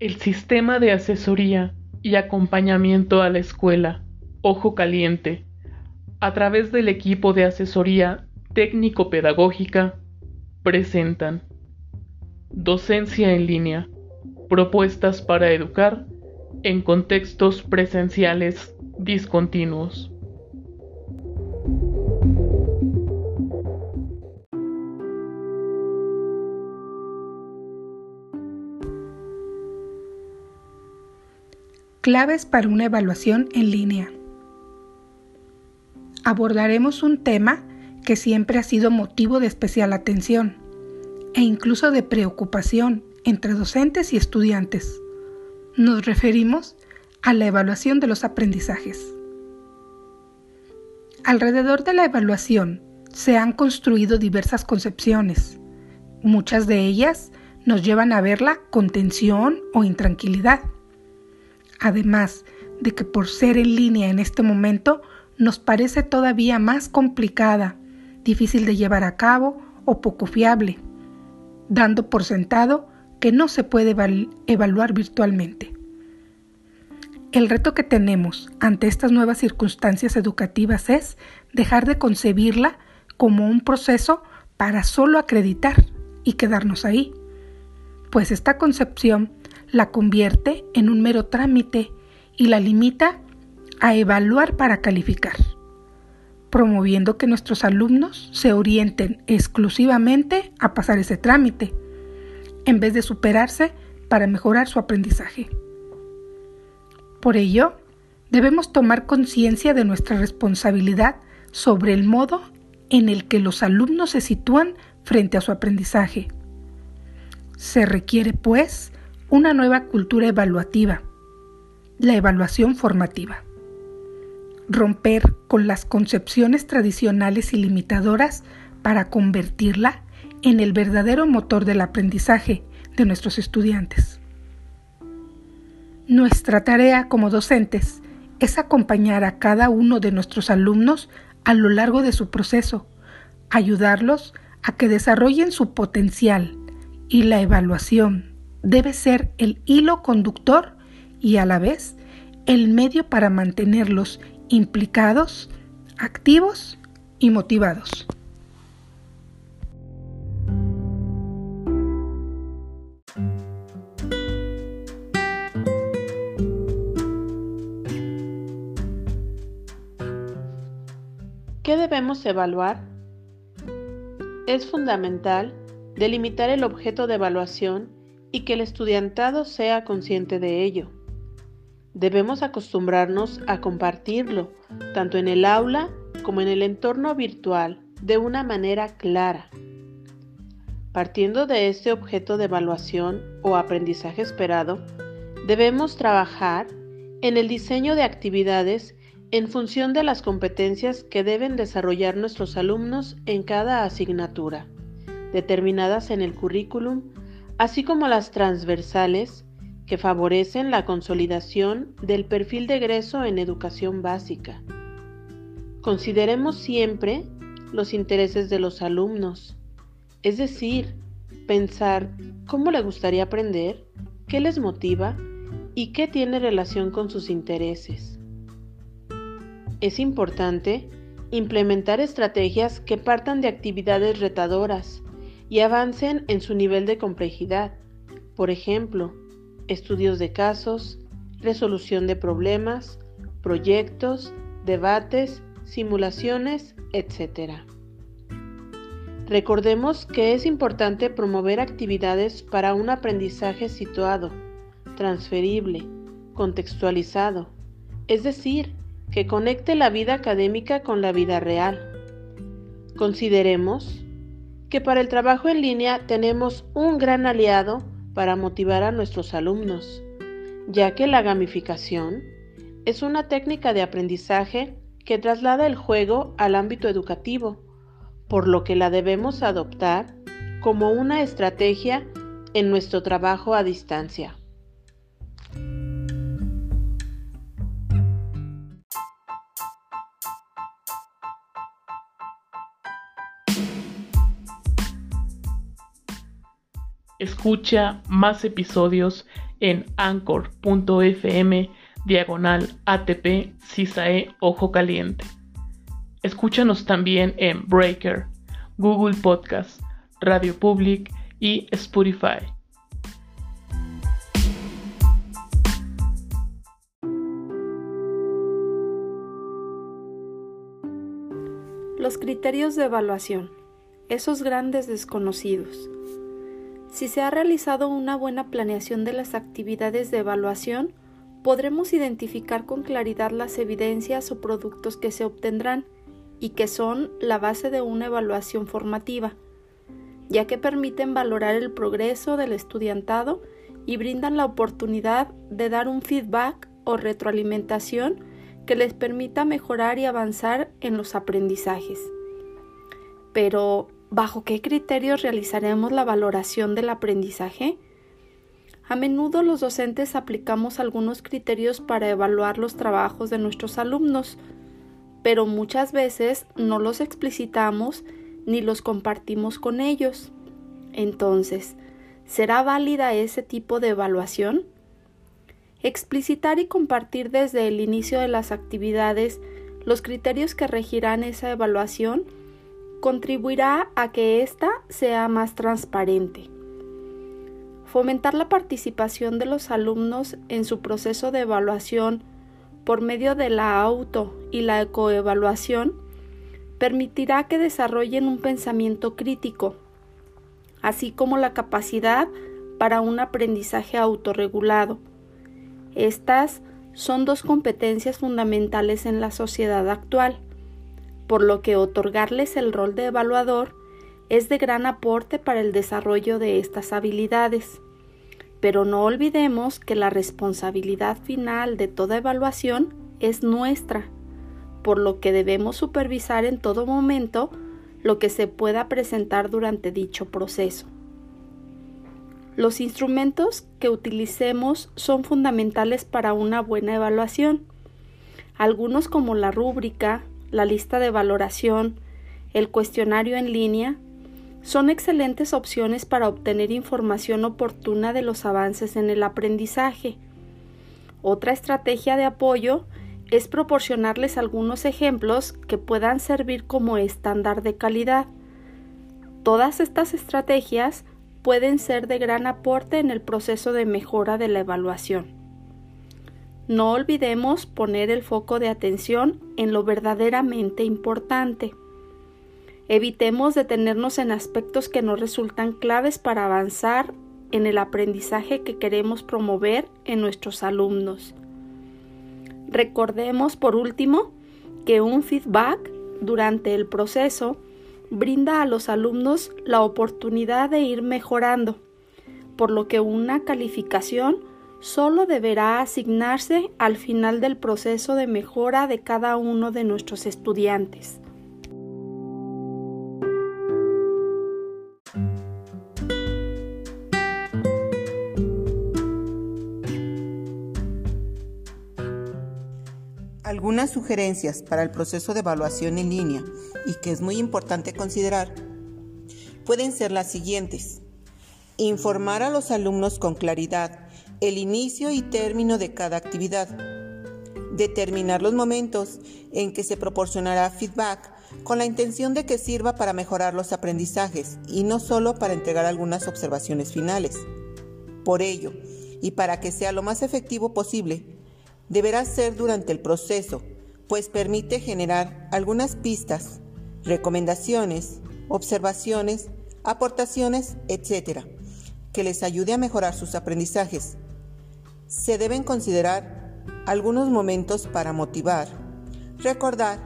El sistema de asesoría y acompañamiento a la escuela, Ojo Caliente, a través del equipo de asesoría técnico-pedagógica, presentan Docencia en línea, propuestas para educar en contextos presenciales discontinuos. Claves para una evaluación en línea. Abordaremos un tema que siempre ha sido motivo de especial atención e incluso de preocupación entre docentes y estudiantes. Nos referimos a la evaluación de los aprendizajes. Alrededor de la evaluación se han construido diversas concepciones. Muchas de ellas nos llevan a verla con tensión o intranquilidad. Además de que por ser en línea en este momento nos parece todavía más complicada, difícil de llevar a cabo o poco fiable, dando por sentado que no se puede evaluar virtualmente. El reto que tenemos ante estas nuevas circunstancias educativas es dejar de concebirla como un proceso para solo acreditar y quedarnos ahí, pues esta concepción la convierte en un mero trámite y la limita a evaluar para calificar, promoviendo que nuestros alumnos se orienten exclusivamente a pasar ese trámite, en vez de superarse para mejorar su aprendizaje. Por ello, debemos tomar conciencia de nuestra responsabilidad sobre el modo en el que los alumnos se sitúan frente a su aprendizaje. Se requiere, pues, una nueva cultura evaluativa, la evaluación formativa. Romper con las concepciones tradicionales y limitadoras para convertirla en el verdadero motor del aprendizaje de nuestros estudiantes. Nuestra tarea como docentes es acompañar a cada uno de nuestros alumnos a lo largo de su proceso, ayudarlos a que desarrollen su potencial y la evaluación debe ser el hilo conductor y a la vez el medio para mantenerlos implicados, activos y motivados. ¿Qué debemos evaluar? Es fundamental delimitar el objeto de evaluación y que el estudiantado sea consciente de ello. Debemos acostumbrarnos a compartirlo, tanto en el aula como en el entorno virtual, de una manera clara. Partiendo de este objeto de evaluación o aprendizaje esperado, debemos trabajar en el diseño de actividades en función de las competencias que deben desarrollar nuestros alumnos en cada asignatura, determinadas en el currículum, así como las transversales que favorecen la consolidación del perfil de egreso en educación básica. Consideremos siempre los intereses de los alumnos, es decir, pensar cómo le gustaría aprender, qué les motiva y qué tiene relación con sus intereses es importante implementar estrategias que partan de actividades retadoras y avancen en su nivel de complejidad. Por ejemplo, estudios de casos, resolución de problemas, proyectos, debates, simulaciones, etc. Recordemos que es importante promover actividades para un aprendizaje situado, transferible, contextualizado, es decir, que conecte la vida académica con la vida real. Consideremos que para el trabajo en línea tenemos un gran aliado para motivar a nuestros alumnos, ya que la gamificación es una técnica de aprendizaje que traslada el juego al ámbito educativo, por lo que la debemos adoptar como una estrategia en nuestro trabajo a distancia. Escucha más episodios en anchor.fm diagonal ATP CISAE Ojo Caliente. Escúchanos también en Breaker, Google Podcast, Radio Public y Spotify. Los criterios de evaluación, esos grandes desconocidos. Si se ha realizado una buena planeación de las actividades de evaluación, podremos identificar con claridad las evidencias o productos que se obtendrán y que son la base de una evaluación formativa, ya que permiten valorar el progreso del estudiantado y brindan la oportunidad de dar un feedback o retroalimentación que les permita mejorar y avanzar en los aprendizajes. Pero, ¿bajo qué criterios realizaremos la valoración del aprendizaje? A menudo los docentes aplicamos algunos criterios para evaluar los trabajos de nuestros alumnos, pero muchas veces no los explicitamos ni los compartimos con ellos. Entonces, ¿será válida ese tipo de evaluación? Explicitar y compartir desde el inicio de las actividades los criterios que regirán esa evaluación contribuirá a que ésta sea más transparente. Fomentar la participación de los alumnos en su proceso de evaluación por medio de la auto y la ecoevaluación permitirá que desarrollen un pensamiento crítico, así como la capacidad para un aprendizaje autorregulado. Estas son dos competencias fundamentales en la sociedad actual, por lo que otorgarles el rol de evaluador es de gran aporte para el desarrollo de estas habilidades. Pero no olvidemos que la responsabilidad final de toda evaluación es nuestra, por lo que debemos supervisar en todo momento lo que se pueda presentar durante dicho proceso. Los instrumentos que utilicemos son fundamentales para una buena evaluación. Algunos como la rúbrica, la lista de valoración, el cuestionario en línea, son excelentes opciones para obtener información oportuna de los avances en el aprendizaje. Otra estrategia de apoyo es proporcionarles algunos ejemplos que puedan servir como estándar de calidad. Todas estas estrategias pueden ser de gran aporte en el proceso de mejora de la evaluación. No olvidemos poner el foco de atención en lo verdaderamente importante. Evitemos detenernos en aspectos que no resultan claves para avanzar en el aprendizaje que queremos promover en nuestros alumnos. Recordemos, por último, que un feedback durante el proceso brinda a los alumnos la oportunidad de ir mejorando, por lo que una calificación solo deberá asignarse al final del proceso de mejora de cada uno de nuestros estudiantes. Algunas sugerencias para el proceso de evaluación en línea y que es muy importante considerar pueden ser las siguientes. Informar a los alumnos con claridad el inicio y término de cada actividad. Determinar los momentos en que se proporcionará feedback con la intención de que sirva para mejorar los aprendizajes y no solo para entregar algunas observaciones finales. Por ello, y para que sea lo más efectivo posible, deberá ser durante el proceso, pues permite generar algunas pistas, recomendaciones, observaciones, aportaciones, etc., que les ayude a mejorar sus aprendizajes. Se deben considerar algunos momentos para motivar, recordar,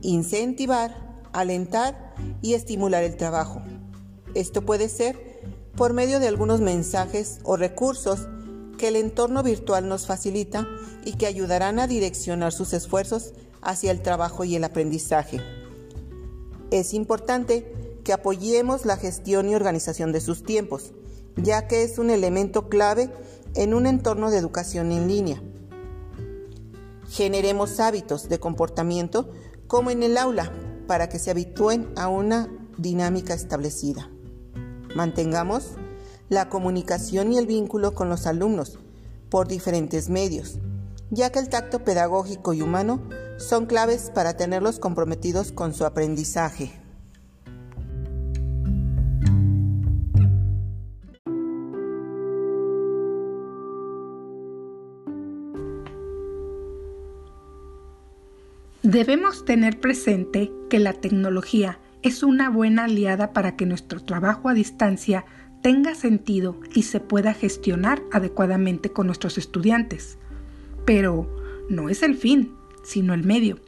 incentivar, alentar y estimular el trabajo. Esto puede ser por medio de algunos mensajes o recursos que el entorno virtual nos facilita y que ayudarán a direccionar sus esfuerzos hacia el trabajo y el aprendizaje. Es importante que apoyemos la gestión y organización de sus tiempos, ya que es un elemento clave en un entorno de educación en línea. Generemos hábitos de comportamiento como en el aula para que se habitúen a una dinámica establecida. Mantengamos la comunicación y el vínculo con los alumnos, por diferentes medios, ya que el tacto pedagógico y humano son claves para tenerlos comprometidos con su aprendizaje. Debemos tener presente que la tecnología es una buena aliada para que nuestro trabajo a distancia tenga sentido y se pueda gestionar adecuadamente con nuestros estudiantes. Pero no es el fin, sino el medio.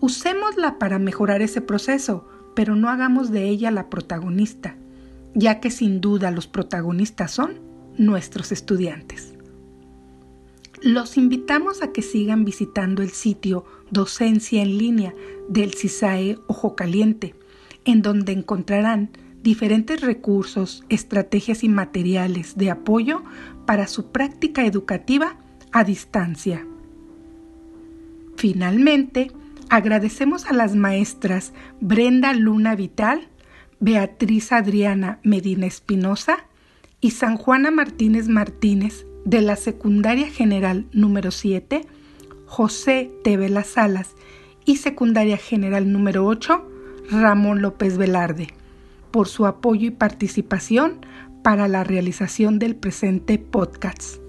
Usémosla para mejorar ese proceso, pero no hagamos de ella la protagonista, ya que sin duda los protagonistas son nuestros estudiantes. Los invitamos a que sigan visitando el sitio Docencia en línea del CISAE Ojo Caliente, en donde encontrarán diferentes recursos, estrategias y materiales de apoyo para su práctica educativa a distancia. Finalmente, agradecemos a las maestras Brenda Luna Vital, Beatriz Adriana Medina Espinosa y San Juana Martínez Martínez de la Secundaria General número 7, José Tevela Salas y Secundaria General número 8, Ramón López Velarde por su apoyo y participación para la realización del presente podcast.